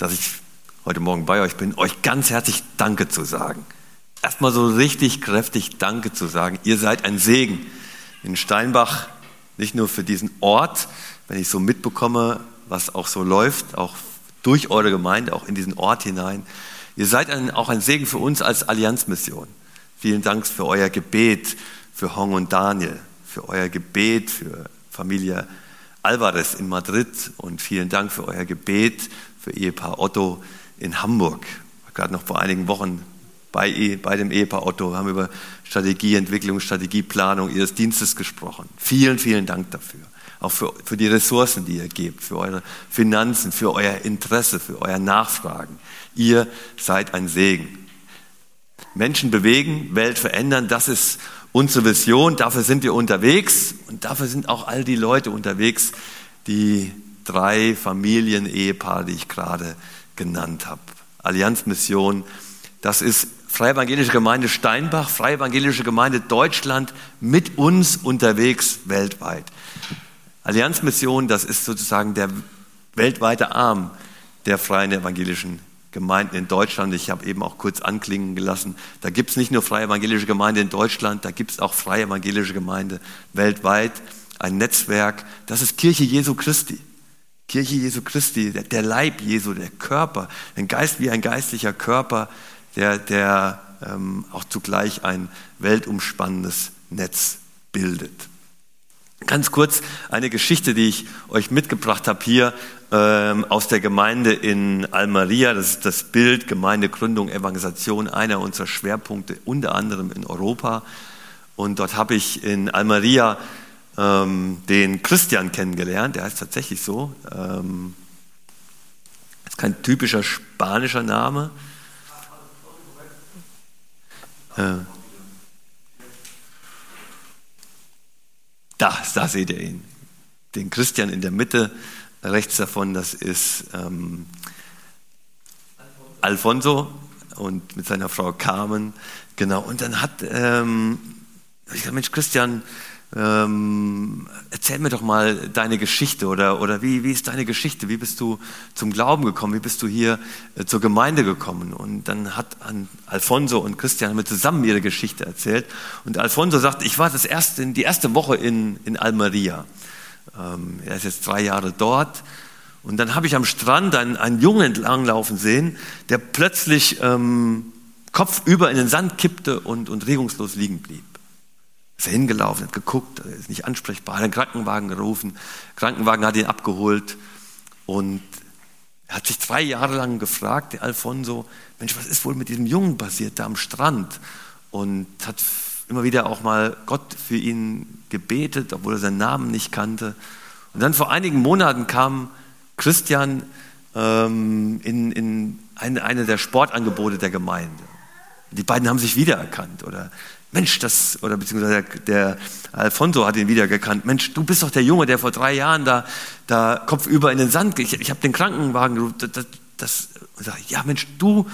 dass ich heute Morgen bei euch bin, euch ganz herzlich Danke zu sagen. Erstmal so richtig kräftig Danke zu sagen. Ihr seid ein Segen in Steinbach, nicht nur für diesen Ort, wenn ich so mitbekomme, was auch so läuft, auch durch eure Gemeinde, auch in diesen Ort hinein. Ihr seid ein, auch ein Segen für uns als Allianzmission. Vielen Dank für euer Gebet für Hong und Daniel, für euer Gebet für Familie Alvarez in Madrid und vielen Dank für euer Gebet für Ehepaar Otto in Hamburg. Gerade noch vor einigen Wochen bei, bei dem Ehepaar Otto haben wir über Strategieentwicklung, Strategieplanung ihres Dienstes gesprochen. Vielen, vielen Dank dafür. Auch für, für die Ressourcen, die ihr gebt, für eure Finanzen, für euer Interesse, für euer Nachfragen. Ihr seid ein Segen. Menschen bewegen, Welt verändern, das ist unsere Vision. Dafür sind wir unterwegs und dafür sind auch all die Leute unterwegs, die drei Familien-Ehepaare, die ich gerade genannt habe. Allianzmission, das ist Freie Evangelische Gemeinde Steinbach, Freie Evangelische Gemeinde Deutschland mit uns unterwegs weltweit. Allianzmission, das ist sozusagen der weltweite Arm der Freien Evangelischen Gemeinden in Deutschland. Ich habe eben auch kurz anklingen gelassen, da gibt es nicht nur Freie Evangelische Gemeinde in Deutschland, da gibt es auch Freie Evangelische Gemeinde weltweit. Ein Netzwerk, das ist Kirche Jesu Christi. Kirche Jesu Christi, der, Leib Jesu, der Körper, ein Geist wie ein geistlicher Körper, der, der ähm, auch zugleich ein weltumspannendes Netz bildet. Ganz kurz eine Geschichte, die ich euch mitgebracht habe hier ähm, aus der Gemeinde in Almeria. Das ist das Bild Gemeindegründung, Evangelisation, einer unserer Schwerpunkte, unter anderem in Europa. Und dort habe ich in Almeria ähm, den Christian kennengelernt. Der heißt tatsächlich so. Ähm, ist kein typischer spanischer Name. Äh, da, da seht ihr ihn. Den Christian in der Mitte rechts davon, das ist ähm, Alfonso und mit seiner Frau Carmen. Genau, und dann hat, ähm, ich gesagt, Mensch, Christian, ähm, erzähl mir doch mal deine Geschichte oder, oder wie, wie ist deine Geschichte? Wie bist du zum Glauben gekommen? Wie bist du hier äh, zur Gemeinde gekommen? Und dann hat Alfonso und Christian mir zusammen ihre Geschichte erzählt. Und Alfonso sagt, ich war das erste, die erste Woche in, in Almeria. Ähm, er ist jetzt drei Jahre dort. Und dann habe ich am Strand einen, einen Jungen entlanglaufen sehen, der plötzlich ähm, kopfüber in den Sand kippte und, und regungslos liegen blieb. Ist er hingelaufen, hat geguckt, ist nicht ansprechbar, hat einen Krankenwagen gerufen, Krankenwagen hat ihn abgeholt und er hat sich drei Jahre lang gefragt, der Alfonso, Mensch, was ist wohl mit diesem Jungen passiert da am Strand? Und hat immer wieder auch mal Gott für ihn gebetet, obwohl er seinen Namen nicht kannte. Und dann vor einigen Monaten kam Christian ähm, in, in eine, eine der Sportangebote der Gemeinde. Die beiden haben sich wiedererkannt oder Mensch, das, oder beziehungsweise der, der Alfonso hat ihn wiedergekannt. Mensch, du bist doch der Junge, der vor drei Jahren da, da kopfüber in den Sand, ich, ich habe den Krankenwagen gerufen, das, das, das ja Mensch, du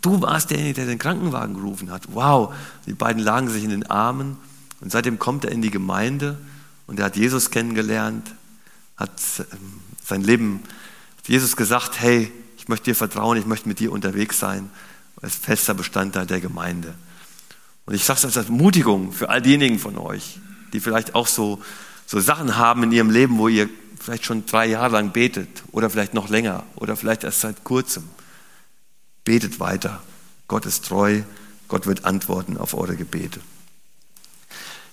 Du warst derjenige, der den Krankenwagen gerufen hat. Wow. Die beiden lagen sich in den Armen und seitdem kommt er in die Gemeinde und er hat Jesus kennengelernt, hat ähm, sein Leben, hat Jesus gesagt, hey, ich möchte dir vertrauen, ich möchte mit dir unterwegs sein. Ist fester Bestandteil der Gemeinde. Und ich sage es als Ermutigung für all diejenigen von euch, die vielleicht auch so, so Sachen haben in ihrem Leben, wo ihr vielleicht schon drei Jahre lang betet oder vielleicht noch länger oder vielleicht erst seit kurzem. Betet weiter. Gott ist treu. Gott wird antworten auf eure Gebete.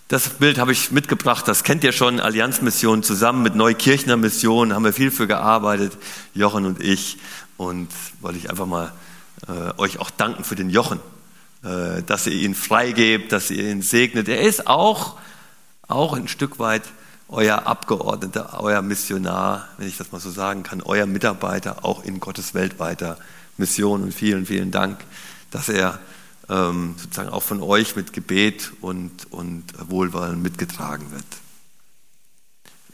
Das Bild habe ich mitgebracht, das kennt ihr schon, Allianzmission zusammen mit Neukirchner Mission, haben wir viel für gearbeitet, Jochen und ich. Und wollte ich einfach mal äh, euch auch danken für den Jochen, dass ihr ihn freigebt, dass ihr ihn segnet. Er ist auch, auch ein Stück weit euer Abgeordneter, euer Missionar, wenn ich das mal so sagen kann, euer Mitarbeiter, auch in Gottes weltweiter Mission und vielen, vielen Dank, dass er ähm, sozusagen auch von euch mit Gebet und, und Wohlwollen mitgetragen wird.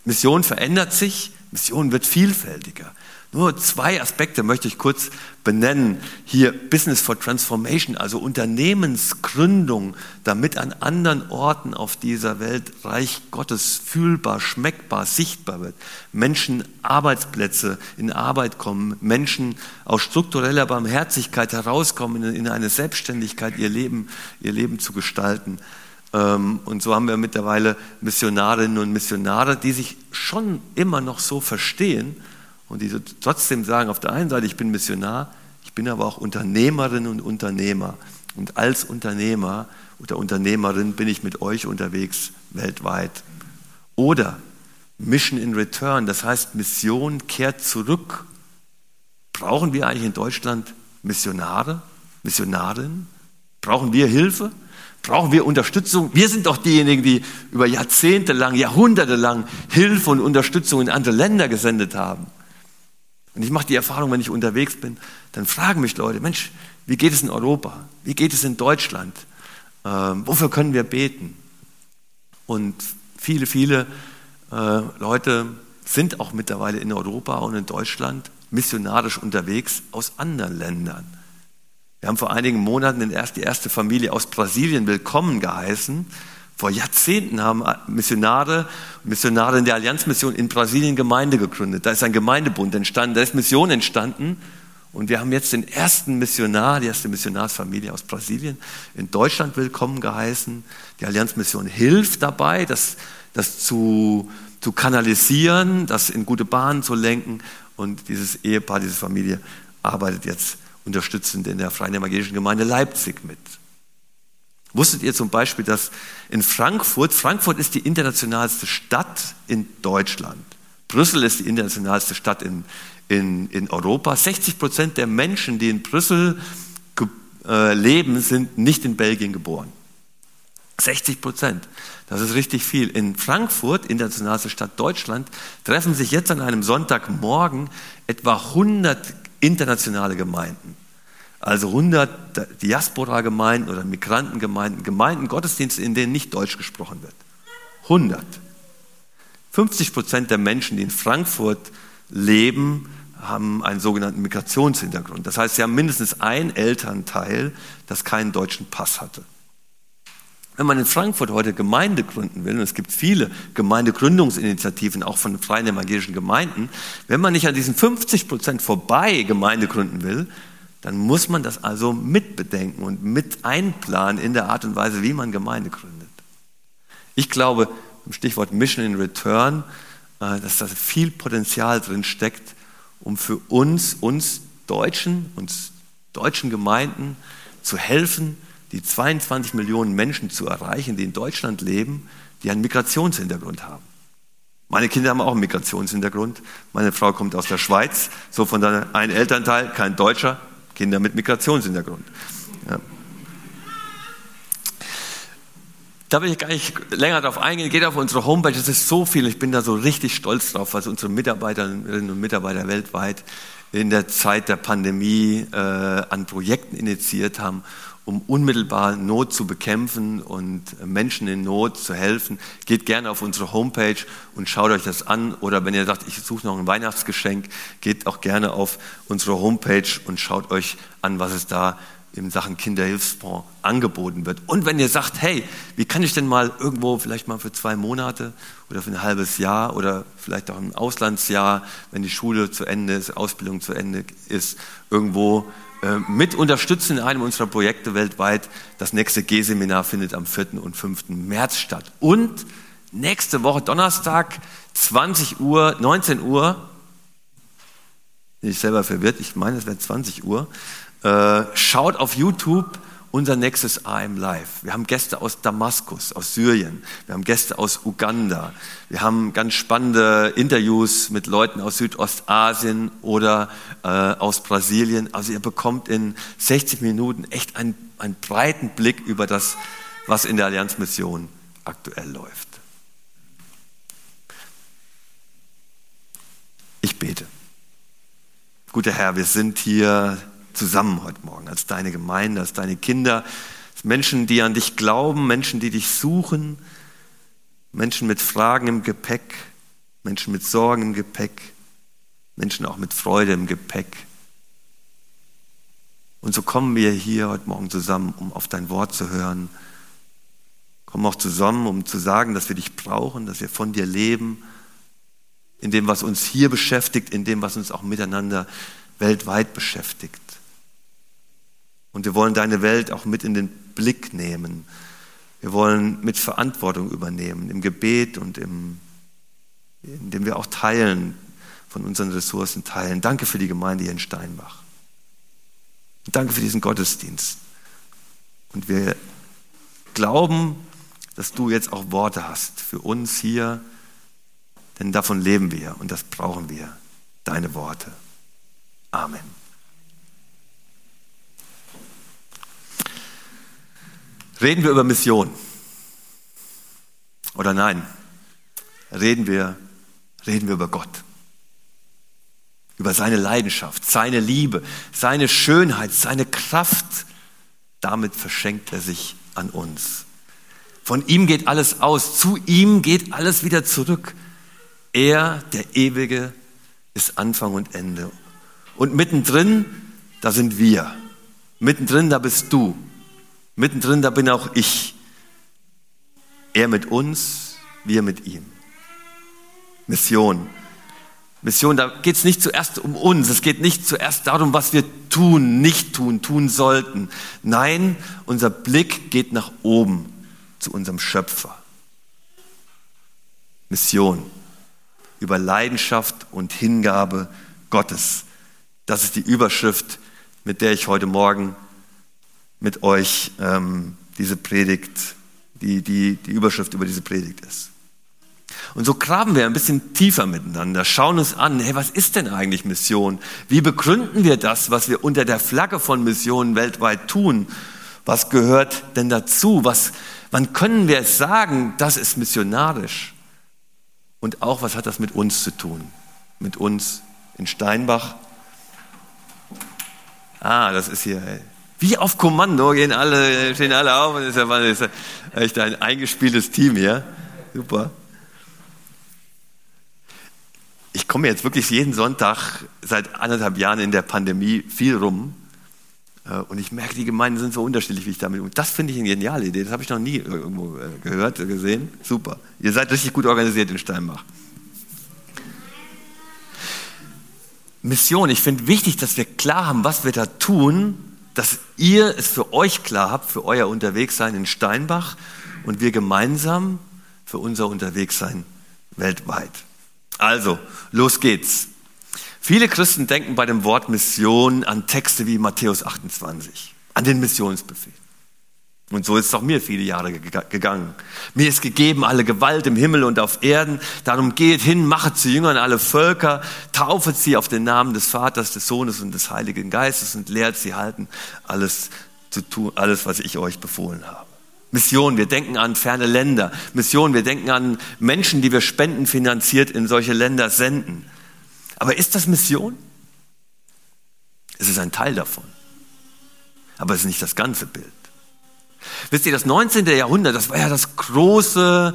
Mission verändert sich, Mission wird vielfältiger. Nur zwei Aspekte möchte ich kurz benennen. Hier Business for Transformation, also Unternehmensgründung, damit an anderen Orten auf dieser Welt Reich Gottes fühlbar, schmeckbar, sichtbar wird. Menschen Arbeitsplätze in Arbeit kommen, Menschen aus struktureller Barmherzigkeit herauskommen, in eine Selbstständigkeit ihr Leben, ihr Leben zu gestalten. Ähm, und so haben wir mittlerweile Missionarinnen und Missionare, die sich schon immer noch so verstehen, und die trotzdem sagen, auf der einen Seite, ich bin Missionar, ich bin aber auch Unternehmerin und Unternehmer. Und als Unternehmer oder Unternehmerin bin ich mit euch unterwegs weltweit. Oder Mission in Return, das heißt Mission kehrt zurück. Brauchen wir eigentlich in Deutschland Missionare, Missionarinnen? Brauchen wir Hilfe? Brauchen wir Unterstützung? Wir sind doch diejenigen, die über Jahrzehnte lang, Jahrhunderte lang Hilfe und Unterstützung in andere Länder gesendet haben. Und ich mache die Erfahrung, wenn ich unterwegs bin, dann fragen mich Leute, Mensch, wie geht es in Europa? Wie geht es in Deutschland? Ähm, wofür können wir beten? Und viele, viele äh, Leute sind auch mittlerweile in Europa und in Deutschland missionarisch unterwegs aus anderen Ländern. Wir haben vor einigen Monaten die erste Familie aus Brasilien willkommen geheißen. Vor Jahrzehnten haben Missionare Missionare der Allianzmission in Brasilien Gemeinde gegründet. Da ist ein Gemeindebund entstanden, da ist Mission entstanden. Und wir haben jetzt den ersten Missionar, die erste Missionarsfamilie aus Brasilien in Deutschland willkommen geheißen. Die Allianzmission hilft dabei, das, das zu, zu kanalisieren, das in gute Bahnen zu lenken. Und dieses Ehepaar, diese Familie arbeitet jetzt unterstützend in der Freien Evangelischen Gemeinde Leipzig mit. Wusstet ihr zum Beispiel, dass in Frankfurt, Frankfurt ist die internationalste Stadt in Deutschland. Brüssel ist die internationalste Stadt in, in, in Europa. 60 Prozent der Menschen, die in Brüssel äh, leben, sind nicht in Belgien geboren. 60 Prozent. Das ist richtig viel. In Frankfurt, internationalste Stadt Deutschland, treffen sich jetzt an einem Sonntagmorgen etwa 100 internationale Gemeinden. Also 100 Diaspora-Gemeinden oder Migrantengemeinden, Gemeinden, Gottesdienste, in denen nicht Deutsch gesprochen wird. 100. 50 Prozent der Menschen, die in Frankfurt leben, haben einen sogenannten Migrationshintergrund. Das heißt, sie haben mindestens ein Elternteil, das keinen deutschen Pass hatte. Wenn man in Frankfurt heute Gemeinde gründen will, und es gibt viele Gemeindegründungsinitiativen, auch von freien evangelischen Gemeinden, wenn man nicht an diesen 50 Prozent vorbei Gemeinde gründen will, dann muss man das also mitbedenken und mit einplanen in der Art und Weise, wie man Gemeinde gründet. Ich glaube, im Stichwort Mission in Return, äh, dass da viel Potenzial drin steckt, um für uns, uns Deutschen, uns deutschen Gemeinden zu helfen, die 22 Millionen Menschen zu erreichen, die in Deutschland leben, die einen Migrationshintergrund haben. Meine Kinder haben auch einen Migrationshintergrund. Meine Frau kommt aus der Schweiz, so von daher ein Elternteil, kein Deutscher, Kinder mit Migrationshintergrund. Ja. Da will ich gar nicht länger darauf eingehen. Geht auf unsere Homepage, es ist so viel. Ich bin da so richtig stolz drauf, was unsere Mitarbeiterinnen und Mitarbeiter weltweit in der Zeit der Pandemie äh, an Projekten initiiert haben um unmittelbar Not zu bekämpfen und Menschen in Not zu helfen. Geht gerne auf unsere Homepage und schaut euch das an. Oder wenn ihr sagt, ich suche noch ein Weihnachtsgeschenk, geht auch gerne auf unsere Homepage und schaut euch an, was es da in Sachen Kinderhilfsfonds angeboten wird. Und wenn ihr sagt, hey, wie kann ich denn mal irgendwo vielleicht mal für zwei Monate oder für ein halbes Jahr oder vielleicht auch ein Auslandsjahr, wenn die Schule zu Ende ist, Ausbildung zu Ende ist, irgendwo äh, mit unterstützen in einem unserer Projekte weltweit. Das nächste G-Seminar findet am 4. und 5. März statt. Und nächste Woche Donnerstag, 20 Uhr, 19 Uhr, bin ich selber verwirrt, ich meine, es wäre 20 Uhr, äh, schaut auf YouTube unser nächstes AM Live. Wir haben Gäste aus Damaskus, aus Syrien. Wir haben Gäste aus Uganda. Wir haben ganz spannende Interviews mit Leuten aus Südostasien oder äh, aus Brasilien. Also ihr bekommt in 60 Minuten echt einen, einen breiten Blick über das, was in der Allianzmission aktuell läuft. Ich bete. Guter Herr, wir sind hier zusammen heute Morgen, als deine Gemeinde, als deine Kinder, als Menschen, die an dich glauben, Menschen, die dich suchen, Menschen mit Fragen im Gepäck, Menschen mit Sorgen im Gepäck, Menschen auch mit Freude im Gepäck. Und so kommen wir hier heute Morgen zusammen, um auf dein Wort zu hören. Kommen auch zusammen, um zu sagen, dass wir dich brauchen, dass wir von dir leben, in dem, was uns hier beschäftigt, in dem, was uns auch miteinander weltweit beschäftigt. Und wir wollen deine Welt auch mit in den Blick nehmen. Wir wollen mit Verantwortung übernehmen, im Gebet und im, indem wir auch teilen, von unseren Ressourcen teilen. Danke für die Gemeinde hier in Steinbach. Und danke für diesen Gottesdienst. Und wir glauben, dass du jetzt auch Worte hast für uns hier, denn davon leben wir und das brauchen wir, deine Worte. Amen. Reden wir über Mission? Oder nein? Reden wir, reden wir über Gott? Über seine Leidenschaft, seine Liebe, seine Schönheit, seine Kraft. Damit verschenkt er sich an uns. Von ihm geht alles aus, zu ihm geht alles wieder zurück. Er, der Ewige, ist Anfang und Ende. Und mittendrin, da sind wir. Mittendrin, da bist du. Mittendrin, da bin auch ich. Er mit uns, wir mit ihm. Mission. Mission, da geht es nicht zuerst um uns, es geht nicht zuerst darum, was wir tun, nicht tun, tun sollten. Nein, unser Blick geht nach oben zu unserem Schöpfer. Mission über Leidenschaft und Hingabe Gottes. Das ist die Überschrift, mit der ich heute Morgen mit euch ähm, diese Predigt, die, die die Überschrift über diese Predigt ist. Und so graben wir ein bisschen tiefer miteinander, schauen uns an, hey, was ist denn eigentlich Mission? Wie begründen wir das, was wir unter der Flagge von Missionen weltweit tun? Was gehört denn dazu? Was, wann können wir es sagen, das ist missionarisch? Und auch, was hat das mit uns zu tun? Mit uns in Steinbach? Ah, das ist hier, hey. Wie auf Kommando gehen alle, stehen alle auf und ist ja, ist echt ein eingespieltes Team hier. Super. Ich komme jetzt wirklich jeden Sonntag seit anderthalb Jahren in der Pandemie viel rum. Äh, und ich merke, die Gemeinden sind so unterschiedlich, wie ich damit umgehe. Das finde ich eine geniale Idee. Das habe ich noch nie irgendwo äh, gehört, gesehen. Super. Ihr seid richtig gut organisiert in Steinbach. Mission. Ich finde wichtig, dass wir klar haben, was wir da tun, dass ihr es für euch klar habt, für euer Unterwegssein in Steinbach und wir gemeinsam für unser Unterwegssein weltweit. Also, los geht's. Viele Christen denken bei dem Wort Mission an Texte wie Matthäus 28, an den Missionsbefehl. Und so ist es auch mir viele Jahre gegangen. Mir ist gegeben alle Gewalt im Himmel und auf Erden. Darum geht hin, machet zu Jüngern alle Völker, taufet sie auf den Namen des Vaters, des Sohnes und des Heiligen Geistes und lehrt sie halten, alles zu tun, alles, was ich euch befohlen habe. Mission, wir denken an ferne Länder. Mission, wir denken an Menschen, die wir spendenfinanziert in solche Länder senden. Aber ist das Mission? Es ist ein Teil davon. Aber es ist nicht das ganze Bild. Wisst ihr, das 19. Jahrhundert, das war ja das große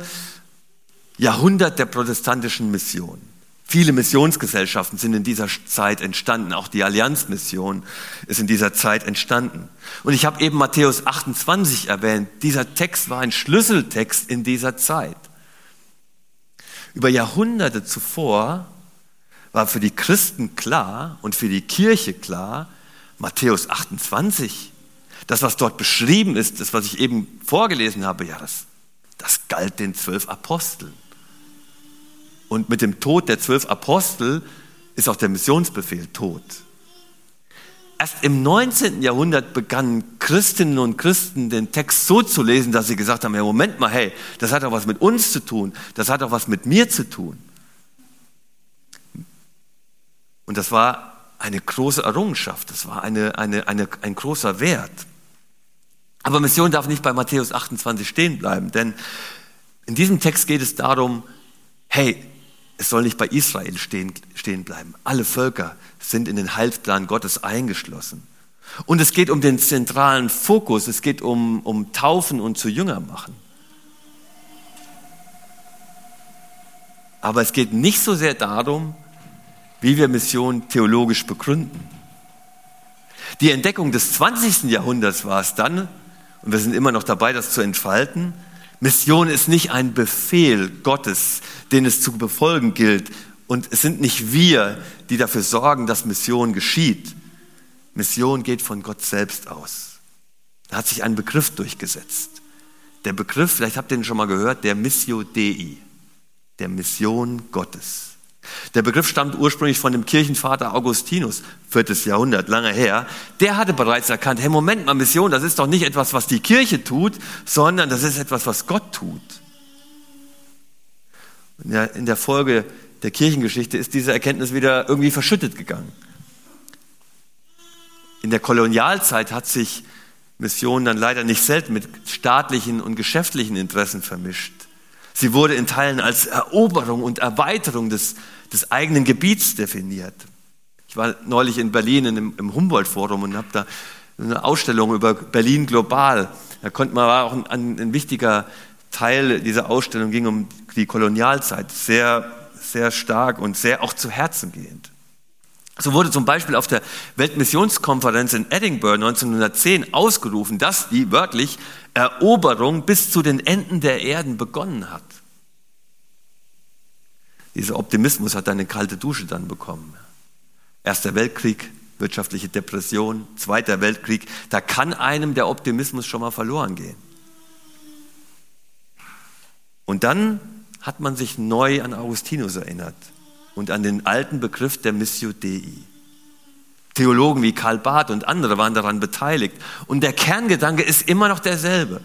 Jahrhundert der protestantischen Mission. Viele Missionsgesellschaften sind in dieser Zeit entstanden. Auch die Allianzmission ist in dieser Zeit entstanden. Und ich habe eben Matthäus 28 erwähnt. Dieser Text war ein Schlüsseltext in dieser Zeit. Über Jahrhunderte zuvor war für die Christen klar und für die Kirche klar, Matthäus 28, das, was dort beschrieben ist, das, was ich eben vorgelesen habe, ja, das, das galt den zwölf Aposteln. Und mit dem Tod der zwölf Apostel ist auch der Missionsbefehl tot. Erst im 19. Jahrhundert begannen Christinnen und Christen den Text so zu lesen, dass sie gesagt haben, ja Moment mal, hey, das hat auch was mit uns zu tun, das hat auch was mit mir zu tun. Und das war eine große Errungenschaft, das war eine, eine, eine, ein großer Wert. Aber Mission darf nicht bei Matthäus 28 stehen bleiben, denn in diesem Text geht es darum, hey, es soll nicht bei Israel stehen, stehen bleiben. Alle Völker sind in den Heilsplan Gottes eingeschlossen. Und es geht um den zentralen Fokus, es geht um, um Taufen und zu Jünger machen. Aber es geht nicht so sehr darum, wie wir Mission theologisch begründen. Die Entdeckung des 20. Jahrhunderts war es dann, und wir sind immer noch dabei, das zu entfalten, Mission ist nicht ein Befehl Gottes, den es zu befolgen gilt. Und es sind nicht wir, die dafür sorgen, dass Mission geschieht. Mission geht von Gott selbst aus. Da hat sich ein Begriff durchgesetzt. Der Begriff, vielleicht habt ihr ihn schon mal gehört, der Missio Dei, der Mission Gottes. Der Begriff stammt ursprünglich von dem Kirchenvater Augustinus, viertes Jahrhundert, lange her. Der hatte bereits erkannt, hey, Moment mal, Mission, das ist doch nicht etwas, was die Kirche tut, sondern das ist etwas, was Gott tut. In der Folge der Kirchengeschichte ist diese Erkenntnis wieder irgendwie verschüttet gegangen. In der Kolonialzeit hat sich Mission dann leider nicht selten mit staatlichen und geschäftlichen Interessen vermischt. Sie wurde in Teilen als Eroberung und Erweiterung des, des eigenen Gebiets definiert. Ich war neulich in Berlin im, Humboldt-Forum und habe da eine Ausstellung über Berlin global. Da konnte man war auch ein, ein wichtiger Teil dieser Ausstellung ging um die Kolonialzeit, sehr sehr stark und sehr auch zu Herzen gehend. So wurde zum Beispiel auf der Weltmissionskonferenz in Edinburgh 1910 ausgerufen, dass die wörtlich Eroberung bis zu den Enden der Erden begonnen hat. Dieser Optimismus hat eine kalte Dusche dann bekommen. Erster Weltkrieg, wirtschaftliche Depression, Zweiter Weltkrieg, da kann einem der Optimismus schon mal verloren gehen. Und dann hat man sich neu an Augustinus erinnert und an den alten Begriff der Missio Dei. Theologen wie Karl Barth und andere waren daran beteiligt. Und der Kerngedanke ist immer noch derselbe.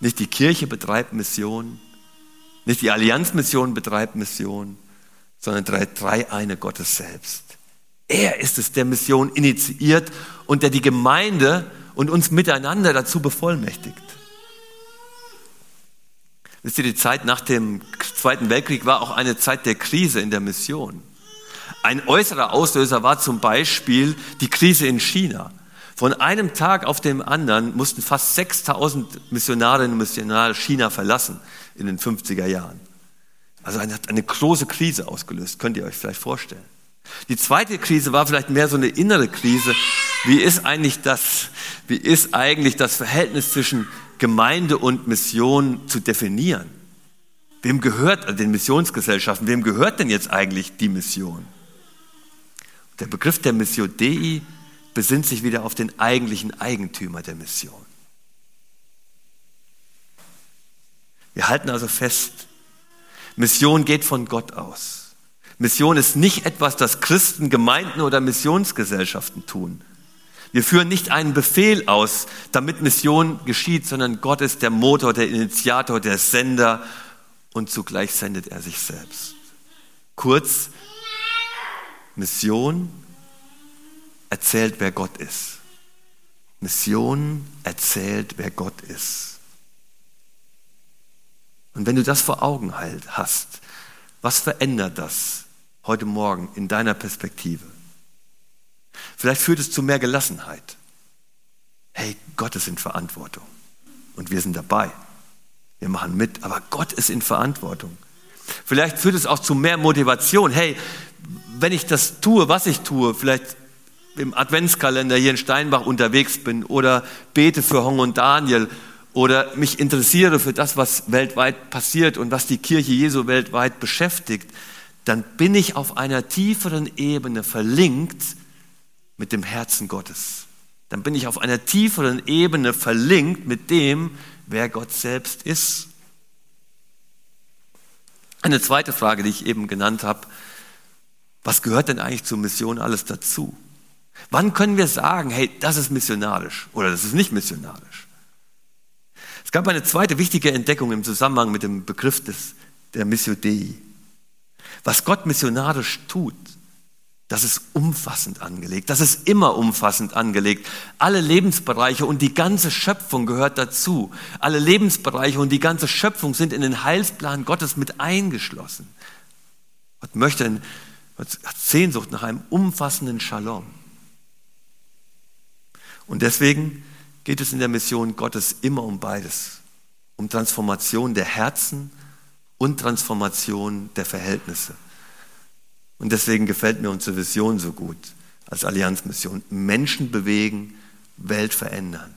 Nicht die Kirche betreibt Mission, nicht die Allianzmission betreibt Mission, sondern drei, drei eine Gottes selbst. Er ist es, der Mission initiiert und der die Gemeinde und uns miteinander dazu bevollmächtigt. Wisst ihr, die Zeit nach dem Zweiten Weltkrieg war auch eine Zeit der Krise in der Mission. Ein äußerer Auslöser war zum Beispiel die Krise in China. Von einem Tag auf den anderen mussten fast 6000 Missionarinnen und Missionare China verlassen in den 50er Jahren. Also eine, eine große Krise ausgelöst, könnt ihr euch vielleicht vorstellen. Die zweite Krise war vielleicht mehr so eine innere Krise. Wie ist eigentlich das, wie ist eigentlich das Verhältnis zwischen Gemeinde und Mission zu definieren. Wem gehört also den Missionsgesellschaften, wem gehört denn jetzt eigentlich die Mission? Der Begriff der Mission Dei besinnt sich wieder auf den eigentlichen Eigentümer der Mission. Wir halten also fest, Mission geht von Gott aus. Mission ist nicht etwas, das Christen, Gemeinden oder Missionsgesellschaften tun. Wir führen nicht einen Befehl aus, damit Mission geschieht, sondern Gott ist der Motor, der Initiator, der Sender und zugleich sendet er sich selbst. Kurz, Mission erzählt, wer Gott ist. Mission erzählt, wer Gott ist. Und wenn du das vor Augen halt hast, was verändert das heute Morgen in deiner Perspektive? Vielleicht führt es zu mehr Gelassenheit. Hey, Gott ist in Verantwortung und wir sind dabei. Wir machen mit, aber Gott ist in Verantwortung. Vielleicht führt es auch zu mehr Motivation. Hey, wenn ich das tue, was ich tue, vielleicht im Adventskalender hier in Steinbach unterwegs bin oder bete für Hong und Daniel oder mich interessiere für das, was weltweit passiert und was die Kirche Jesu weltweit beschäftigt, dann bin ich auf einer tieferen Ebene verlinkt mit dem Herzen Gottes. Dann bin ich auf einer tieferen Ebene verlinkt mit dem, wer Gott selbst ist. Eine zweite Frage, die ich eben genannt habe, was gehört denn eigentlich zur Mission alles dazu? Wann können wir sagen, hey, das ist missionarisch oder das ist nicht missionarisch? Es gab eine zweite wichtige Entdeckung im Zusammenhang mit dem Begriff des, der Missio Dei. Was Gott missionarisch tut, das ist umfassend angelegt. Das ist immer umfassend angelegt. Alle Lebensbereiche und die ganze Schöpfung gehört dazu. Alle Lebensbereiche und die ganze Schöpfung sind in den Heilsplan Gottes mit eingeschlossen. Gott möchte, hat Sehnsucht nach einem umfassenden Shalom. Und deswegen geht es in der Mission Gottes immer um beides. Um Transformation der Herzen und Transformation der Verhältnisse. Und deswegen gefällt mir unsere Vision so gut als Allianzmission. Menschen bewegen, Welt verändern,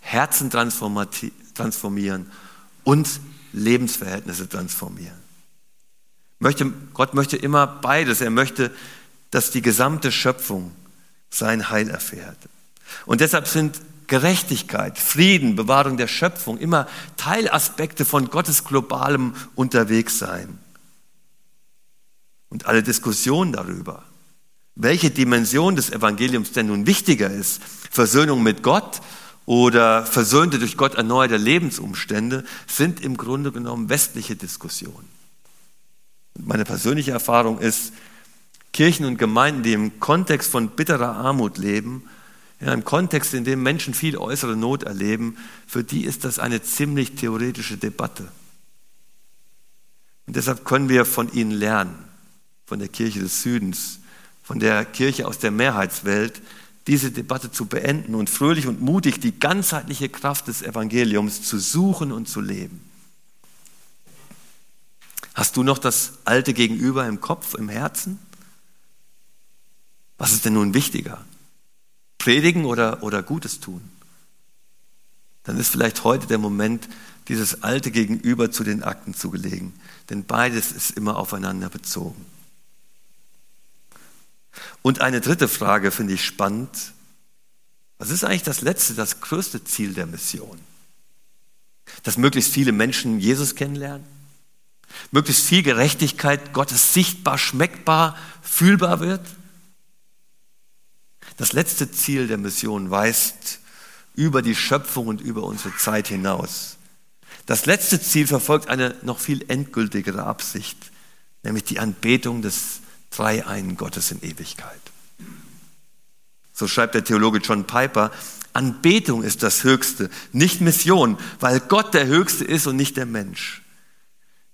Herzen transformieren und Lebensverhältnisse transformieren. Möchte, Gott möchte immer beides. Er möchte, dass die gesamte Schöpfung sein Heil erfährt. Und deshalb sind Gerechtigkeit, Frieden, Bewahrung der Schöpfung immer Teilaspekte von Gottes globalem Unterwegssein. Und alle Diskussionen darüber, welche Dimension des Evangeliums denn nun wichtiger ist, Versöhnung mit Gott oder versöhnte durch Gott erneuerte Lebensumstände, sind im Grunde genommen westliche Diskussionen. Und meine persönliche Erfahrung ist, Kirchen und Gemeinden, die im Kontext von bitterer Armut leben, in einem Kontext, in dem Menschen viel äußere Not erleben, für die ist das eine ziemlich theoretische Debatte. Und deshalb können wir von ihnen lernen, von der Kirche des Südens, von der Kirche aus der Mehrheitswelt, diese Debatte zu beenden und fröhlich und mutig die ganzheitliche Kraft des Evangeliums zu suchen und zu leben. Hast du noch das alte Gegenüber im Kopf, im Herzen? Was ist denn nun wichtiger? Predigen oder, oder Gutes tun? Dann ist vielleicht heute der Moment, dieses alte Gegenüber zu den Akten zu gelegen. Denn beides ist immer aufeinander bezogen. Und eine dritte Frage finde ich spannend. Was ist eigentlich das letzte, das größte Ziel der Mission? Dass möglichst viele Menschen Jesus kennenlernen? Möglichst viel Gerechtigkeit Gottes sichtbar, schmeckbar, fühlbar wird? Das letzte Ziel der Mission weist über die Schöpfung und über unsere Zeit hinaus. Das letzte Ziel verfolgt eine noch viel endgültigere Absicht, nämlich die Anbetung des Dreieinen Gottes in Ewigkeit. So schreibt der Theologe John Piper, Anbetung ist das Höchste, nicht Mission, weil Gott der Höchste ist und nicht der Mensch.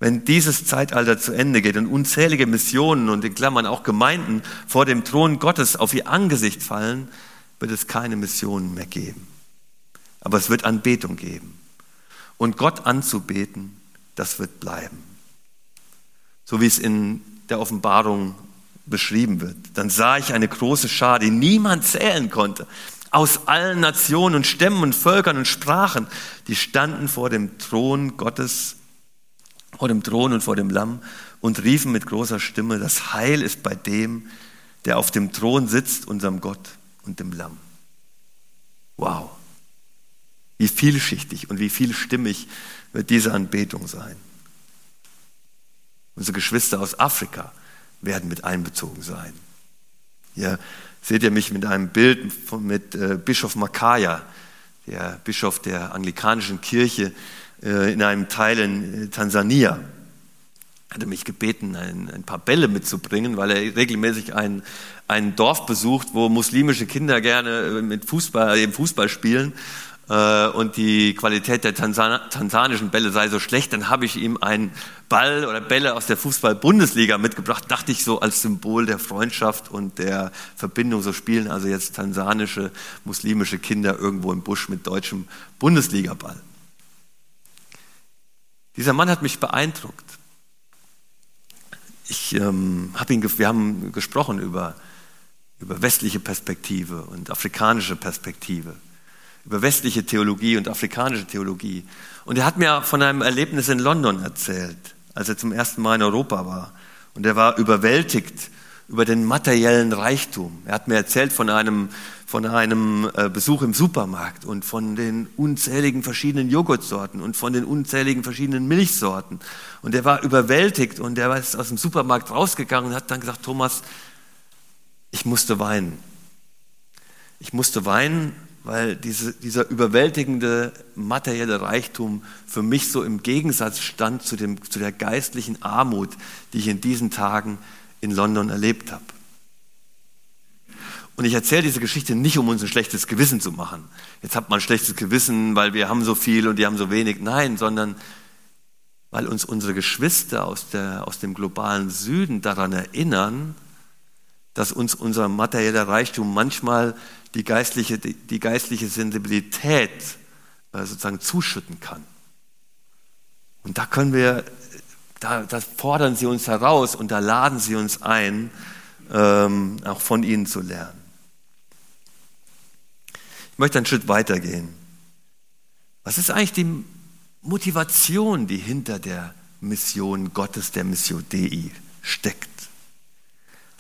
Wenn dieses Zeitalter zu Ende geht und unzählige Missionen und in Klammern auch Gemeinden vor dem Thron Gottes auf ihr Angesicht fallen, wird es keine Missionen mehr geben. Aber es wird Anbetung geben. Und Gott anzubeten, das wird bleiben. So wie es in der Offenbarung beschrieben wird. Dann sah ich eine große Schar, die niemand zählen konnte, aus allen Nationen und Stämmen und Völkern und Sprachen, die standen vor dem Thron Gottes vor dem Thron und vor dem Lamm und riefen mit großer Stimme, das Heil ist bei dem, der auf dem Thron sitzt, unserem Gott und dem Lamm. Wow. Wie vielschichtig und wie vielstimmig wird diese Anbetung sein. Unsere Geschwister aus Afrika werden mit einbezogen sein. Hier seht ihr mich mit einem Bild von, mit äh, Bischof Makaya, der Bischof der anglikanischen Kirche, in einem Teil in äh, Tansania. Hatte mich gebeten, ein, ein, paar Bälle mitzubringen, weil er regelmäßig ein, ein Dorf besucht, wo muslimische Kinder gerne äh, mit Fußball, eben Fußball spielen und die Qualität der Tansan tansanischen Bälle sei so schlecht, dann habe ich ihm einen Ball oder Bälle aus der Fußball-Bundesliga mitgebracht, dachte ich so als Symbol der Freundschaft und der Verbindung. So spielen also jetzt tansanische muslimische Kinder irgendwo im Busch mit deutschem Bundesligaball. Dieser Mann hat mich beeindruckt. Ich, ähm, hab ihn, wir haben gesprochen über, über westliche Perspektive und afrikanische Perspektive, über westliche Theologie und afrikanische Theologie. Und er hat mir von einem Erlebnis in London erzählt, als er zum ersten Mal in Europa war. Und er war überwältigt über den materiellen Reichtum. Er hat mir erzählt von einem von einem äh, Besuch im Supermarkt und von den unzähligen verschiedenen Joghurtsorten und von den unzähligen verschiedenen Milchsorten. Und er war überwältigt und er ist aus dem Supermarkt rausgegangen und hat dann gesagt, Thomas, ich musste weinen. Ich musste weinen, weil diese, dieser überwältigende materielle Reichtum für mich so im Gegensatz stand zu, dem, zu der geistlichen Armut, die ich in diesen Tagen in London erlebt habe. Und ich erzähle diese Geschichte nicht, um uns ein schlechtes Gewissen zu machen. Jetzt hat man ein schlechtes Gewissen, weil wir haben so viel und die haben so wenig. Nein, sondern weil uns unsere Geschwister aus, der, aus dem globalen Süden daran erinnern, dass uns unser materieller Reichtum manchmal die geistliche, die, die geistliche Sensibilität äh, sozusagen zuschütten kann. Und da können wir da, da fordern sie uns heraus und da laden sie uns ein, ähm, auch von ihnen zu lernen. Ich möchte einen Schritt weitergehen. Was ist eigentlich die Motivation, die hinter der Mission Gottes, der Mission Dei steckt?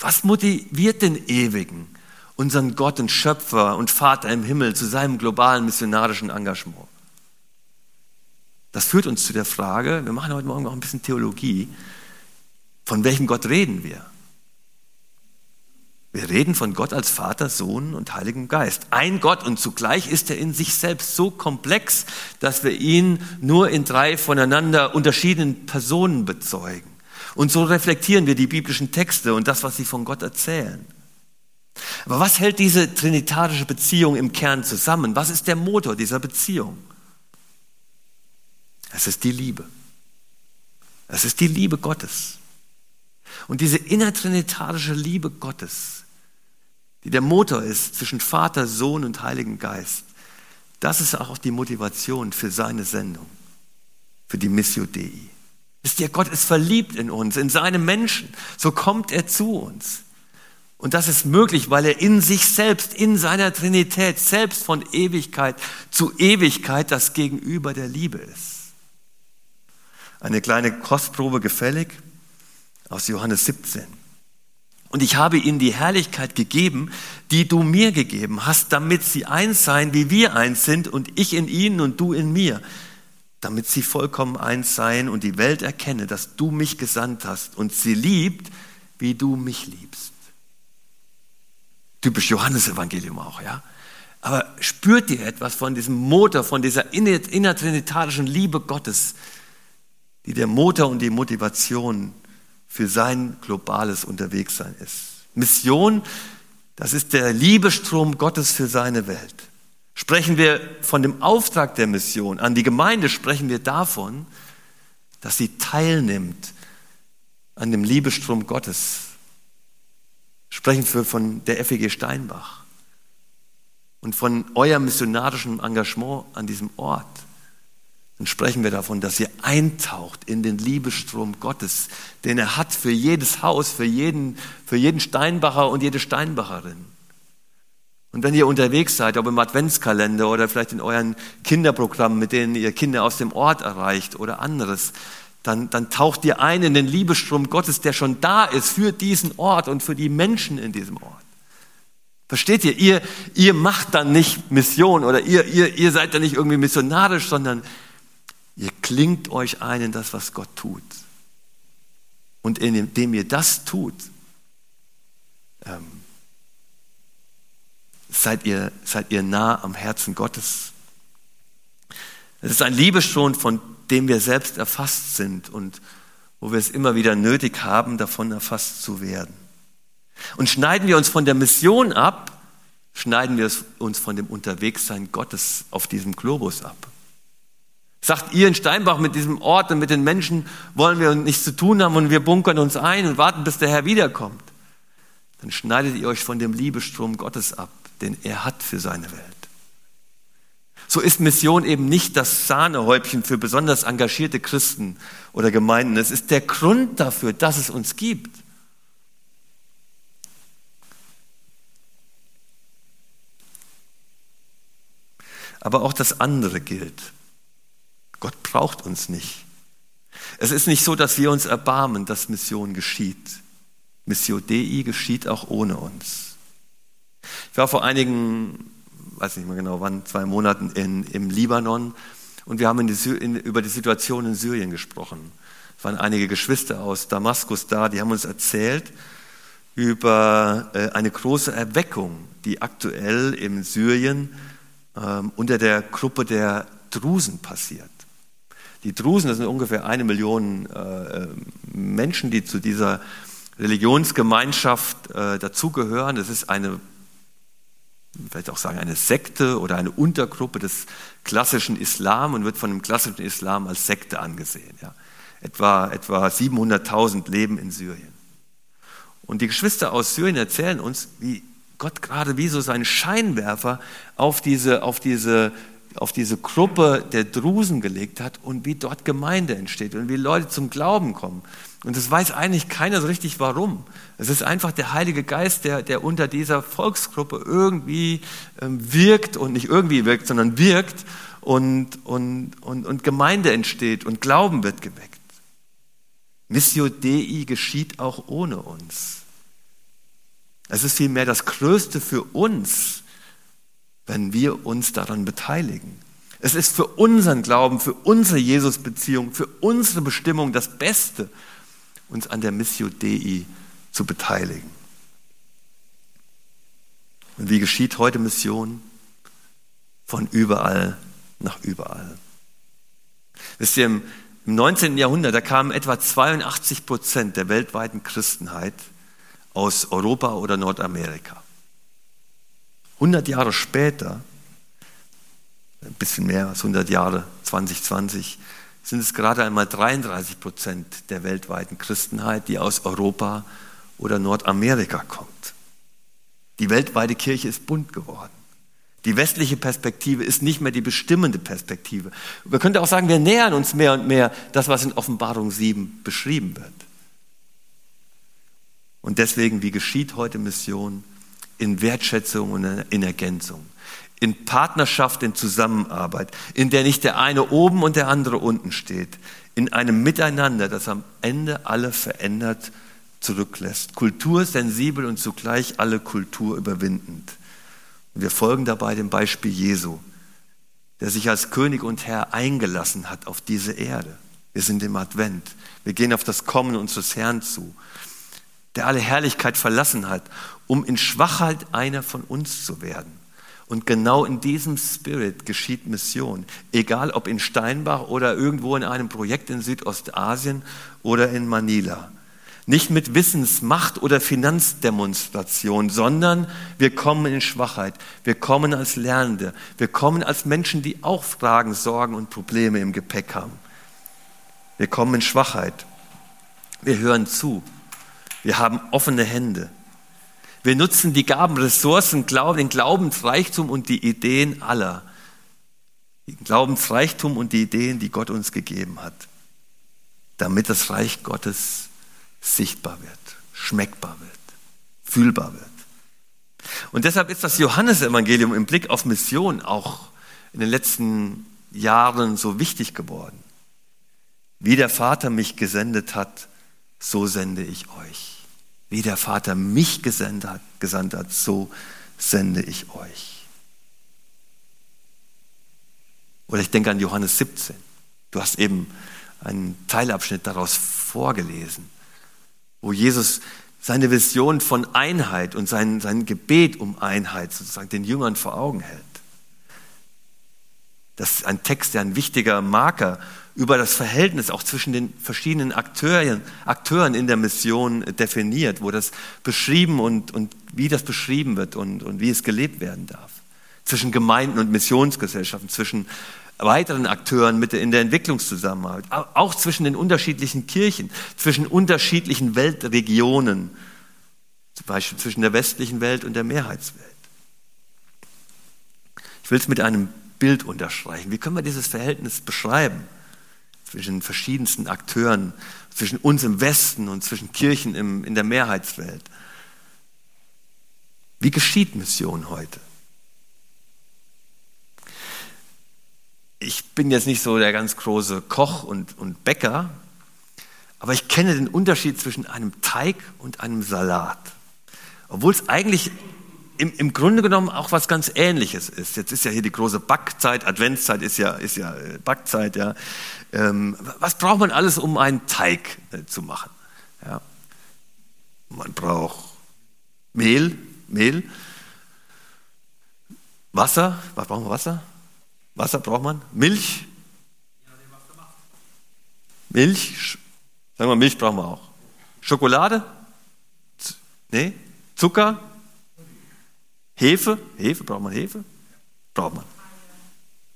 Was motiviert den Ewigen, unseren Gott und Schöpfer und Vater im Himmel zu seinem globalen missionarischen Engagement? Das führt uns zu der Frage, wir machen heute Morgen auch ein bisschen Theologie, von welchem Gott reden wir? Wir reden von Gott als Vater, Sohn und Heiligen Geist. Ein Gott und zugleich ist er in sich selbst so komplex, dass wir ihn nur in drei voneinander unterschiedlichen Personen bezeugen. Und so reflektieren wir die biblischen Texte und das, was sie von Gott erzählen. Aber was hält diese trinitarische Beziehung im Kern zusammen? Was ist der Motor dieser Beziehung? Es ist die Liebe. Es ist die Liebe Gottes. Und diese innertrinitarische Liebe Gottes, die der Motor ist zwischen Vater, Sohn und Heiligen Geist, das ist auch die Motivation für seine Sendung, für die Missio Dei. Wisst ihr, Gott ist verliebt in uns, in seine Menschen. So kommt er zu uns. Und das ist möglich, weil er in sich selbst, in seiner Trinität, selbst von Ewigkeit zu Ewigkeit das Gegenüber der Liebe ist. Eine kleine Kostprobe gefällig aus Johannes 17. Und ich habe ihnen die Herrlichkeit gegeben, die du mir gegeben hast, damit sie eins seien, wie wir eins sind, und ich in ihnen und du in mir, damit sie vollkommen eins seien und die Welt erkenne, dass du mich gesandt hast und sie liebt, wie du mich liebst. Typisch Johannesevangelium auch, ja. Aber spürt ihr etwas von diesem Motor, von dieser innertrinitarischen Liebe Gottes, die der Motor und die Motivation für sein globales Unterwegssein ist. Mission, das ist der Liebestrom Gottes für seine Welt. Sprechen wir von dem Auftrag der Mission an die Gemeinde, sprechen wir davon, dass sie teilnimmt an dem Liebestrom Gottes. Sprechen wir von der FEG Steinbach und von eurem missionarischen Engagement an diesem Ort dann sprechen wir davon, dass ihr eintaucht in den Liebestrom Gottes, den er hat für jedes Haus, für jeden, für jeden Steinbacher und jede Steinbacherin. Und wenn ihr unterwegs seid, ob im Adventskalender oder vielleicht in euren Kinderprogrammen, mit denen ihr Kinder aus dem Ort erreicht oder anderes, dann, dann taucht ihr ein in den Liebestrom Gottes, der schon da ist für diesen Ort und für die Menschen in diesem Ort. Versteht ihr? Ihr, ihr macht dann nicht Mission oder ihr, ihr, ihr seid dann nicht irgendwie missionarisch, sondern Ihr klingt euch ein in das, was Gott tut. Und indem ihr das tut, ähm, seid, ihr, seid ihr nah am Herzen Gottes. Es ist ein Liebesschon, von dem wir selbst erfasst sind und wo wir es immer wieder nötig haben, davon erfasst zu werden. Und schneiden wir uns von der Mission ab, schneiden wir uns von dem Unterwegssein Gottes auf diesem Globus ab. Sagt ihr in Steinbach, mit diesem Ort und mit den Menschen wollen wir nichts zu tun haben und wir bunkern uns ein und warten, bis der Herr wiederkommt. Dann schneidet ihr euch von dem Liebestrom Gottes ab, den er hat für seine Welt. So ist Mission eben nicht das Sahnehäubchen für besonders engagierte Christen oder Gemeinden. Es ist der Grund dafür, dass es uns gibt. Aber auch das andere gilt. Gott braucht uns nicht. Es ist nicht so, dass wir uns erbarmen, dass Mission geschieht. Missio Dei geschieht auch ohne uns. Ich war vor einigen, weiß nicht mehr genau wann, zwei Monaten in, im Libanon und wir haben in die, in, über die Situation in Syrien gesprochen. Es waren einige Geschwister aus Damaskus da, die haben uns erzählt über äh, eine große Erweckung, die aktuell in Syrien äh, unter der Gruppe der Drusen passiert. Die Drusen, das sind ungefähr eine Million äh, Menschen, die zu dieser Religionsgemeinschaft äh, dazugehören. Das ist eine, vielleicht auch sagen, eine Sekte oder eine Untergruppe des klassischen Islam und wird von dem klassischen Islam als Sekte angesehen. Ja. Etwa, etwa 700.000 leben in Syrien. Und die Geschwister aus Syrien erzählen uns, wie Gott gerade wie so seinen Scheinwerfer auf diese, auf diese auf diese Gruppe der Drusen gelegt hat und wie dort Gemeinde entsteht und wie Leute zum Glauben kommen. Und das weiß eigentlich keiner so richtig warum. Es ist einfach der Heilige Geist, der, der unter dieser Volksgruppe irgendwie ähm, wirkt und nicht irgendwie wirkt, sondern wirkt und, und, und, und Gemeinde entsteht und Glauben wird geweckt. Missio Dei geschieht auch ohne uns. Es ist vielmehr das Größte für uns, wenn wir uns daran beteiligen. Es ist für unseren Glauben, für unsere Jesus-Beziehung, für unsere Bestimmung das Beste, uns an der Missio Dei zu beteiligen. Und wie geschieht heute Mission? Von überall nach überall. Wisst ihr, im 19. Jahrhundert, da kamen etwa 82 Prozent der weltweiten Christenheit aus Europa oder Nordamerika. 100 Jahre später, ein bisschen mehr als 100 Jahre, 2020, sind es gerade einmal 33 Prozent der weltweiten Christenheit, die aus Europa oder Nordamerika kommt. Die weltweite Kirche ist bunt geworden. Die westliche Perspektive ist nicht mehr die bestimmende Perspektive. Man könnte auch sagen, wir nähern uns mehr und mehr das, was in Offenbarung 7 beschrieben wird. Und deswegen, wie geschieht heute Mission? In Wertschätzung und in Ergänzung, in Partnerschaft, in Zusammenarbeit, in der nicht der eine oben und der andere unten steht, in einem Miteinander, das am Ende alle verändert zurücklässt. Kultursensibel und zugleich alle Kultur überwindend. Wir folgen dabei dem Beispiel Jesu, der sich als König und Herr eingelassen hat auf diese Erde. Wir sind im Advent. Wir gehen auf das Kommen unseres Herrn zu, der alle Herrlichkeit verlassen hat um in Schwachheit einer von uns zu werden. Und genau in diesem Spirit geschieht Mission. Egal ob in Steinbach oder irgendwo in einem Projekt in Südostasien oder in Manila. Nicht mit Wissensmacht oder Finanzdemonstration, sondern wir kommen in Schwachheit. Wir kommen als Lernende. Wir kommen als Menschen, die auch Fragen, Sorgen und Probleme im Gepäck haben. Wir kommen in Schwachheit. Wir hören zu. Wir haben offene Hände. Wir nutzen die Gaben, Ressourcen, den Glaubensreichtum und die Ideen aller. Den Glaubensreichtum und die Ideen, die Gott uns gegeben hat, damit das Reich Gottes sichtbar wird, schmeckbar wird, fühlbar wird. Und deshalb ist das Johannesevangelium im Blick auf Mission auch in den letzten Jahren so wichtig geworden. Wie der Vater mich gesendet hat, so sende ich euch. Wie der Vater mich gesandt hat, gesandt hat, so sende ich euch. Oder ich denke an Johannes 17. Du hast eben einen Teilabschnitt daraus vorgelesen, wo Jesus seine Vision von Einheit und sein, sein Gebet um Einheit sozusagen den Jüngern vor Augen hält. Das ist ein Text, der ein wichtiger Marker über das Verhältnis auch zwischen den verschiedenen Akteuren, Akteuren in der Mission definiert, wo das beschrieben und, und wie das beschrieben wird und, und wie es gelebt werden darf. Zwischen Gemeinden und Missionsgesellschaften, zwischen weiteren Akteuren mit in der Entwicklungszusammenarbeit, auch zwischen den unterschiedlichen Kirchen, zwischen unterschiedlichen Weltregionen, zum Beispiel zwischen der westlichen Welt und der Mehrheitswelt. Ich will es mit einem Bild unterstreichen. Wie können wir dieses Verhältnis beschreiben? Zwischen verschiedensten Akteuren, zwischen uns im Westen und zwischen Kirchen im, in der Mehrheitswelt. Wie geschieht Mission heute? Ich bin jetzt nicht so der ganz große Koch und, und Bäcker, aber ich kenne den Unterschied zwischen einem Teig und einem Salat. Obwohl es eigentlich im, im Grunde genommen auch was ganz Ähnliches ist. Jetzt ist ja hier die große Backzeit, Adventszeit ist ja, ist ja äh, Backzeit, ja. Ähm, was braucht man alles, um einen Teig äh, zu machen? Ja. Man braucht Mehl, Mehl, Wasser, was braucht man Wasser? Wasser braucht man, Milch, Milch, sagen wir Milch brauchen wir auch. Schokolade? Nee? Zucker? Hefe, Hefe, braucht man Hefe? Braucht man.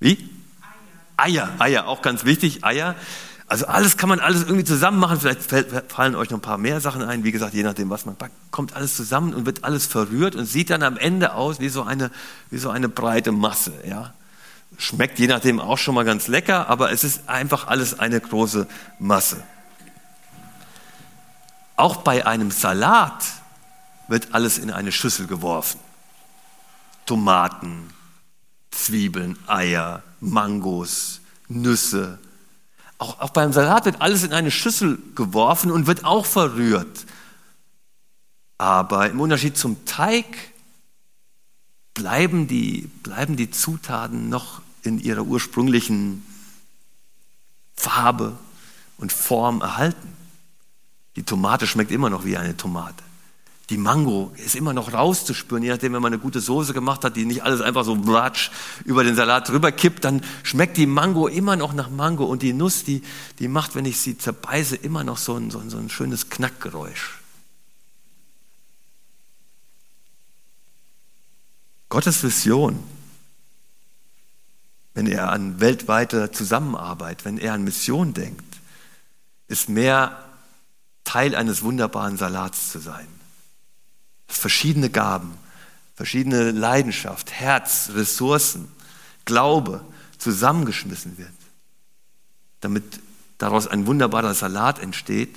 Wie? Eier, Eier, auch ganz wichtig, Eier. Also alles kann man alles irgendwie zusammen machen. Vielleicht fallen euch noch ein paar mehr Sachen ein. Wie gesagt, je nachdem, was man packt, kommt alles zusammen und wird alles verrührt und sieht dann am Ende aus wie so eine, wie so eine breite Masse. Ja? Schmeckt je nachdem auch schon mal ganz lecker, aber es ist einfach alles eine große Masse. Auch bei einem Salat wird alles in eine Schüssel geworfen. Tomaten, Zwiebeln, Eier, Mangos, Nüsse. Auch, auch beim Salat wird alles in eine Schüssel geworfen und wird auch verrührt. Aber im Unterschied zum Teig bleiben die, bleiben die Zutaten noch in ihrer ursprünglichen Farbe und Form erhalten. Die Tomate schmeckt immer noch wie eine Tomate. Die Mango ist immer noch rauszuspüren, je nachdem, wenn man eine gute Soße gemacht hat, die nicht alles einfach so blatsch über den Salat drüber kippt, dann schmeckt die Mango immer noch nach Mango und die Nuss, die, die macht, wenn ich sie zerbeiße, immer noch so ein, so ein, so ein schönes Knackgeräusch. Gottes Vision, wenn er an weltweite Zusammenarbeit, wenn er an Mission denkt, ist mehr Teil eines wunderbaren Salats zu sein. Verschiedene Gaben, verschiedene Leidenschaft, Herz, Ressourcen, Glaube zusammengeschmissen wird, damit daraus ein wunderbarer Salat entsteht,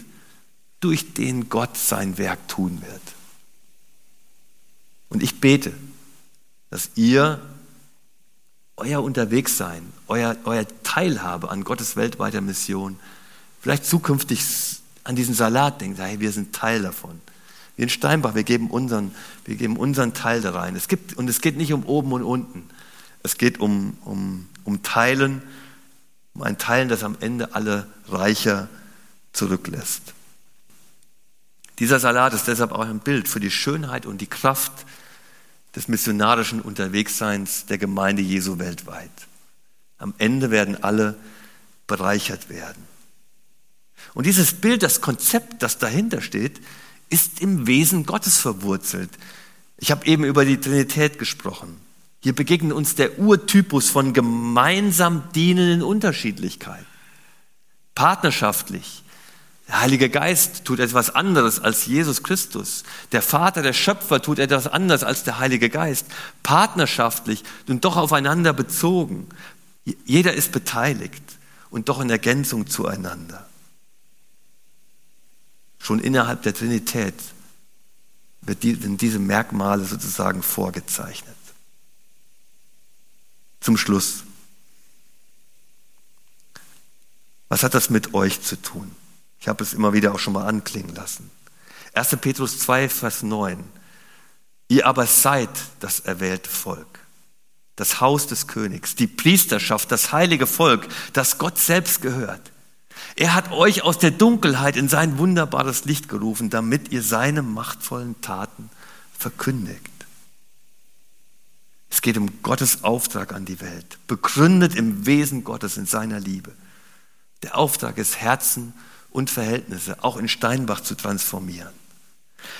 durch den Gott sein Werk tun wird. Und ich bete, dass ihr euer Unterwegssein, euer, euer Teilhabe an Gottes weltweiter Mission, vielleicht zukünftig an diesen Salat denkt, hey, wir sind Teil davon. Wir in Steinbach, wir geben unseren, wir geben unseren Teil da rein. Es gibt, und es geht nicht um oben und unten. Es geht um, um, um Teilen, um ein Teilen, das am Ende alle reicher zurücklässt. Dieser Salat ist deshalb auch ein Bild für die Schönheit und die Kraft des missionarischen Unterwegsseins der Gemeinde Jesu weltweit. Am Ende werden alle bereichert werden. Und dieses Bild, das Konzept, das dahinter steht, ist im Wesen Gottes verwurzelt. Ich habe eben über die Trinität gesprochen. Hier begegnet uns der Urtypus von gemeinsam dienenden Unterschiedlichkeit. Partnerschaftlich, der Heilige Geist tut etwas anderes als Jesus Christus. Der Vater, der Schöpfer tut etwas anderes als der Heilige Geist. Partnerschaftlich und doch aufeinander bezogen. Jeder ist beteiligt und doch in Ergänzung zueinander. Schon innerhalb der Trinität werden diese Merkmale sozusagen vorgezeichnet. Zum Schluss. Was hat das mit euch zu tun? Ich habe es immer wieder auch schon mal anklingen lassen. 1. Petrus 2, Vers 9. Ihr aber seid das erwählte Volk, das Haus des Königs, die Priesterschaft, das heilige Volk, das Gott selbst gehört. Er hat euch aus der Dunkelheit in sein wunderbares Licht gerufen, damit ihr seine machtvollen Taten verkündigt. Es geht um Gottes Auftrag an die Welt, begründet im Wesen Gottes in seiner Liebe. Der Auftrag ist Herzen und Verhältnisse auch in Steinbach zu transformieren.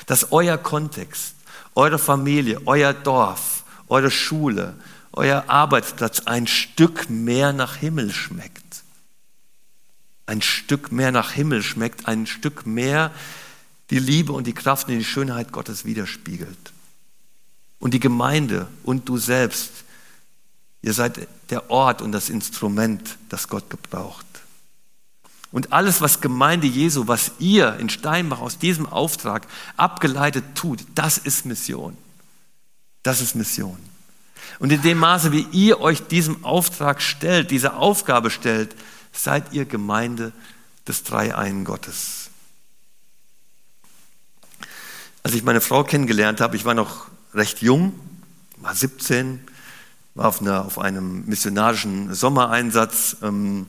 Dass euer Kontext, eure Familie, euer Dorf, eure Schule, euer Arbeitsplatz ein Stück mehr nach Himmel schmeckt. Ein Stück mehr nach Himmel schmeckt, ein Stück mehr die Liebe und die Kraft und die Schönheit Gottes widerspiegelt. Und die Gemeinde und du selbst, ihr seid der Ort und das Instrument, das Gott gebraucht. Und alles, was Gemeinde Jesu, was ihr in Steinbach aus diesem Auftrag abgeleitet tut, das ist Mission. Das ist Mission. Und in dem Maße, wie ihr euch diesem Auftrag stellt, dieser Aufgabe stellt, seid ihr Gemeinde des Dreieinen Gottes. Als ich meine Frau kennengelernt habe, ich war noch recht jung, war 17, war auf, einer, auf einem missionarischen Sommereinsatz. Ähm,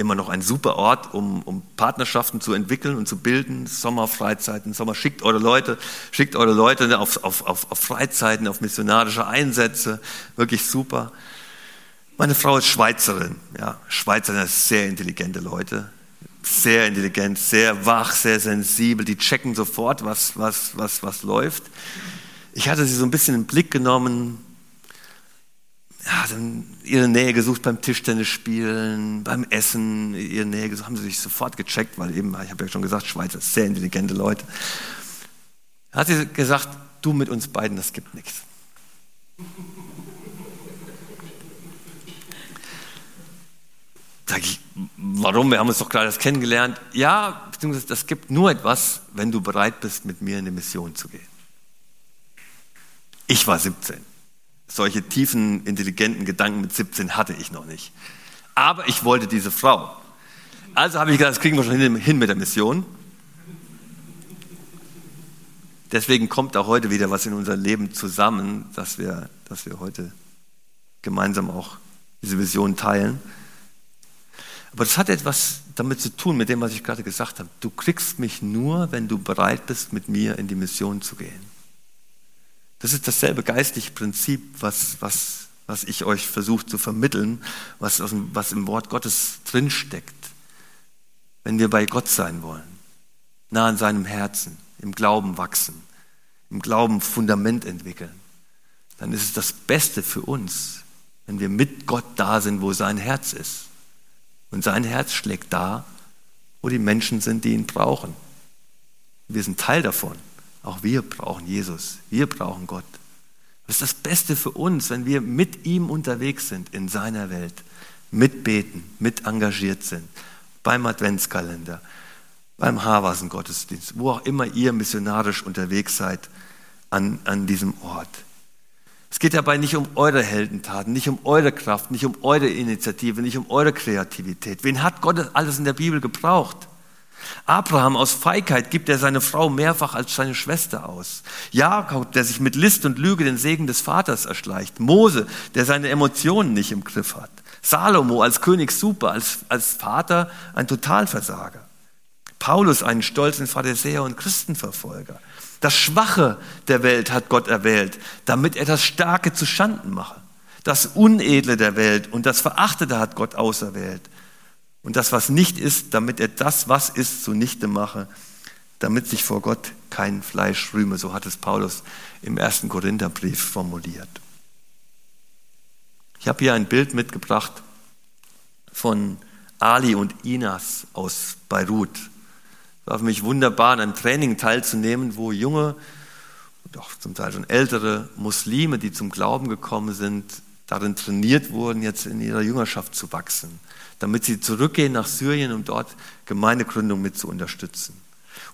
immer noch ein super Ort, um, um Partnerschaften zu entwickeln und zu bilden. Sommerfreizeiten, Sommer, schickt eure Leute, schickt eure Leute auf, auf, auf, auf Freizeiten, auf missionarische Einsätze. Wirklich super. Meine Frau ist Schweizerin. Ja, Schweizer sind sehr intelligente Leute. Sehr intelligent, sehr wach, sehr sensibel. Die checken sofort, was, was, was, was läuft. Ich hatte sie so ein bisschen im Blick genommen, ja, dann ihre Nähe gesucht beim Tischtennis spielen, beim Essen, ihre Nähe gesucht, haben sie sich sofort gecheckt, weil eben, ich habe ja schon gesagt, Schweizer, sehr intelligente Leute. Hat sie gesagt, du mit uns beiden, das gibt nichts. Warum? Wir haben uns doch gerade erst kennengelernt. Ja, beziehungsweise das gibt nur etwas, wenn du bereit bist, mit mir in die Mission zu gehen. Ich war 17. Solche tiefen, intelligenten Gedanken mit 17 hatte ich noch nicht. Aber ich wollte diese Frau. Also habe ich gesagt, das kriegen wir schon hin mit der Mission. Deswegen kommt auch heute wieder was in unser Leben zusammen, dass wir, dass wir heute gemeinsam auch diese Vision teilen. Aber das hat etwas damit zu tun, mit dem, was ich gerade gesagt habe. Du kriegst mich nur, wenn du bereit bist, mit mir in die Mission zu gehen. Das ist dasselbe geistliche Prinzip, was, was, was ich euch versuche zu vermitteln, was, was im Wort Gottes drinsteckt. Wenn wir bei Gott sein wollen, nah an seinem Herzen, im Glauben wachsen, im Glauben Fundament entwickeln, dann ist es das Beste für uns, wenn wir mit Gott da sind, wo sein Herz ist. Und sein Herz schlägt da, wo die Menschen sind, die ihn brauchen. Wir sind Teil davon. Auch wir brauchen Jesus. Wir brauchen Gott. Das ist das Beste für uns, wenn wir mit ihm unterwegs sind in seiner Welt, mitbeten, mit engagiert sind, beim Adventskalender, beim Havasen-Gottesdienst, wo auch immer ihr missionarisch unterwegs seid an, an diesem Ort. Es geht dabei nicht um eure Heldentaten, nicht um eure Kraft, nicht um eure Initiative, nicht um eure Kreativität. Wen hat Gott alles in der Bibel gebraucht? Abraham aus Feigheit gibt er seine Frau mehrfach als seine Schwester aus. Jakob, der sich mit List und Lüge den Segen des Vaters erschleicht. Mose, der seine Emotionen nicht im Griff hat. Salomo als König super, als, als Vater ein Totalversager. Paulus einen stolzen Pharisäer und Christenverfolger. Das Schwache der Welt hat Gott erwählt, damit er das Starke zu Schanden mache. Das Unedle der Welt und das Verachtete hat Gott auserwählt. Und das, was nicht ist, damit er das, was ist, zunichte mache, damit sich vor Gott kein Fleisch rühme. So hat es Paulus im ersten Korintherbrief formuliert. Ich habe hier ein Bild mitgebracht von Ali und Inas aus Beirut. War für mich wunderbar, an einem Training teilzunehmen, wo junge und auch zum Teil schon ältere Muslime, die zum Glauben gekommen sind, darin trainiert wurden, jetzt in ihrer Jüngerschaft zu wachsen, damit sie zurückgehen nach Syrien, um dort Gemeindegründung mit zu unterstützen.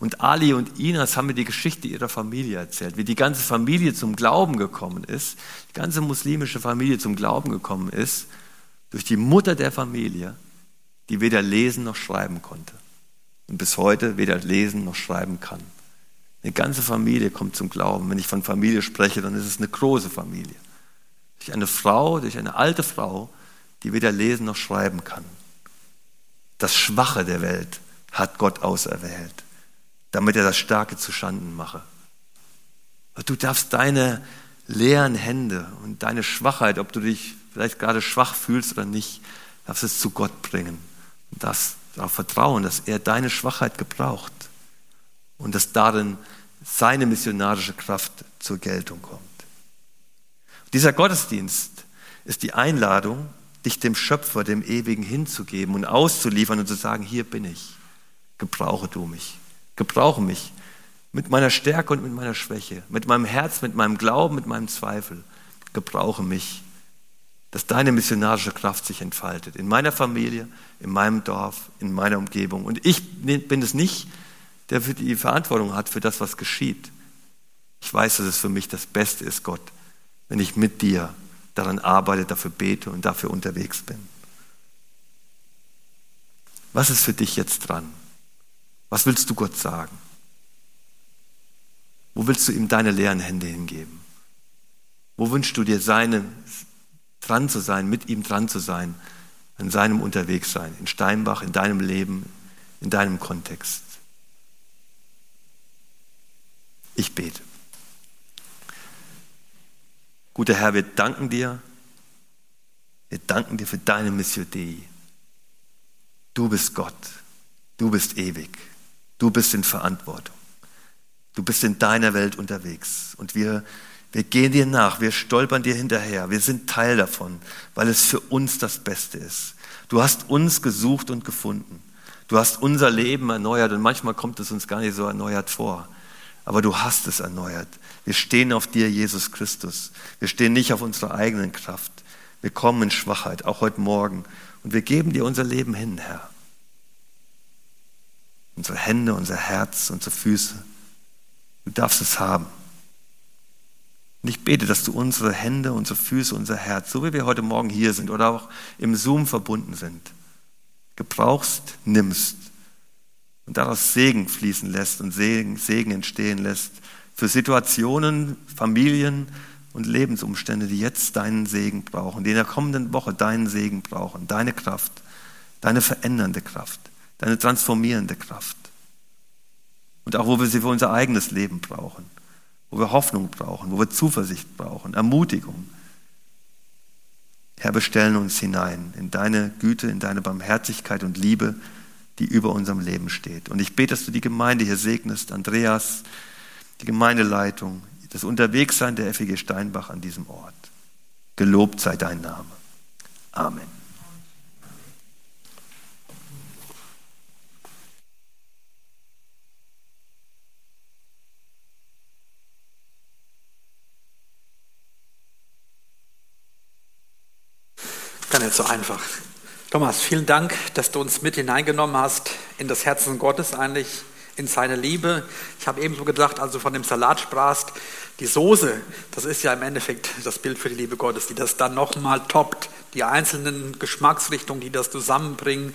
Und Ali und Inas haben mir die Geschichte ihrer Familie erzählt, wie die ganze Familie zum Glauben gekommen ist, die ganze muslimische Familie zum Glauben gekommen ist, durch die Mutter der Familie, die weder lesen noch schreiben konnte und bis heute weder lesen noch schreiben kann. Eine ganze Familie kommt zum Glauben. Wenn ich von Familie spreche, dann ist es eine große Familie. Durch eine Frau, durch eine alte Frau, die weder lesen noch schreiben kann. Das Schwache der Welt hat Gott auserwählt damit er das Starke zu Schanden mache. Du darfst deine leeren Hände und deine Schwachheit, ob du dich vielleicht gerade schwach fühlst oder nicht, darfst es zu Gott bringen. Und das darauf vertrauen, dass er deine Schwachheit gebraucht und dass darin seine missionarische Kraft zur Geltung kommt. Dieser Gottesdienst ist die Einladung, dich dem Schöpfer, dem Ewigen hinzugeben und auszuliefern und zu sagen, hier bin ich, gebrauche du mich. Gebrauche mich mit meiner Stärke und mit meiner Schwäche, mit meinem Herz, mit meinem Glauben, mit meinem Zweifel. Gebrauche mich, dass deine missionarische Kraft sich entfaltet. In meiner Familie, in meinem Dorf, in meiner Umgebung. Und ich bin es nicht, der für die Verantwortung hat für das, was geschieht. Ich weiß, dass es für mich das Beste ist, Gott, wenn ich mit dir daran arbeite, dafür bete und dafür unterwegs bin. Was ist für dich jetzt dran? Was willst du Gott sagen? Wo willst du ihm deine leeren Hände hingeben? Wo wünschst du dir seine, dran zu sein, mit ihm dran zu sein, an seinem Unterwegssein, in Steinbach, in deinem Leben, in deinem Kontext? Ich bete. Guter Herr, wir danken dir. Wir danken dir für deine Mission Dei. Du bist Gott. Du bist ewig. Du bist in Verantwortung. Du bist in deiner Welt unterwegs. Und wir, wir gehen dir nach, wir stolpern dir hinterher. Wir sind Teil davon, weil es für uns das Beste ist. Du hast uns gesucht und gefunden. Du hast unser Leben erneuert und manchmal kommt es uns gar nicht so erneuert vor. Aber du hast es erneuert. Wir stehen auf dir, Jesus Christus. Wir stehen nicht auf unserer eigenen Kraft. Wir kommen in Schwachheit, auch heute Morgen. Und wir geben dir unser Leben hin, Herr. unsere Hände, unser Herz, unsere Füße. Du darfst es haben. Und ich bete, dass du unsere Hände, unsere Füße, unser Herz, so wie wir heute Morgen hier sind oder auch im Zoom verbunden sind, gebrauchst, nimmst und daraus Segen fließen lässt und Segen, Segen entstehen lässt für Situationen, Familien und Lebensumstände, die jetzt deinen Segen brauchen, die in der kommenden Woche deinen Segen brauchen, deine Kraft, deine verändernde Kraft, deine transformierende Kraft. Und auch wo wir sie für unser eigenes Leben brauchen, wo wir Hoffnung brauchen, wo wir Zuversicht brauchen, Ermutigung. Herr, wir stellen uns hinein in deine Güte, in deine Barmherzigkeit und Liebe, die über unserem Leben steht. Und ich bete, dass du die Gemeinde hier segnest, Andreas, die Gemeindeleitung, das Unterwegssein der FEG Steinbach an diesem Ort. Gelobt sei dein Name. Amen. Gar nicht so einfach. Thomas, vielen Dank, dass du uns mit hineingenommen hast in das Herzen Gottes eigentlich, in seine Liebe. Ich habe ebenso gedacht, also von dem Salat sprachst, die Soße, das ist ja im Endeffekt das Bild für die Liebe Gottes, die das dann nochmal toppt. Die einzelnen Geschmacksrichtungen, die das zusammenbringen,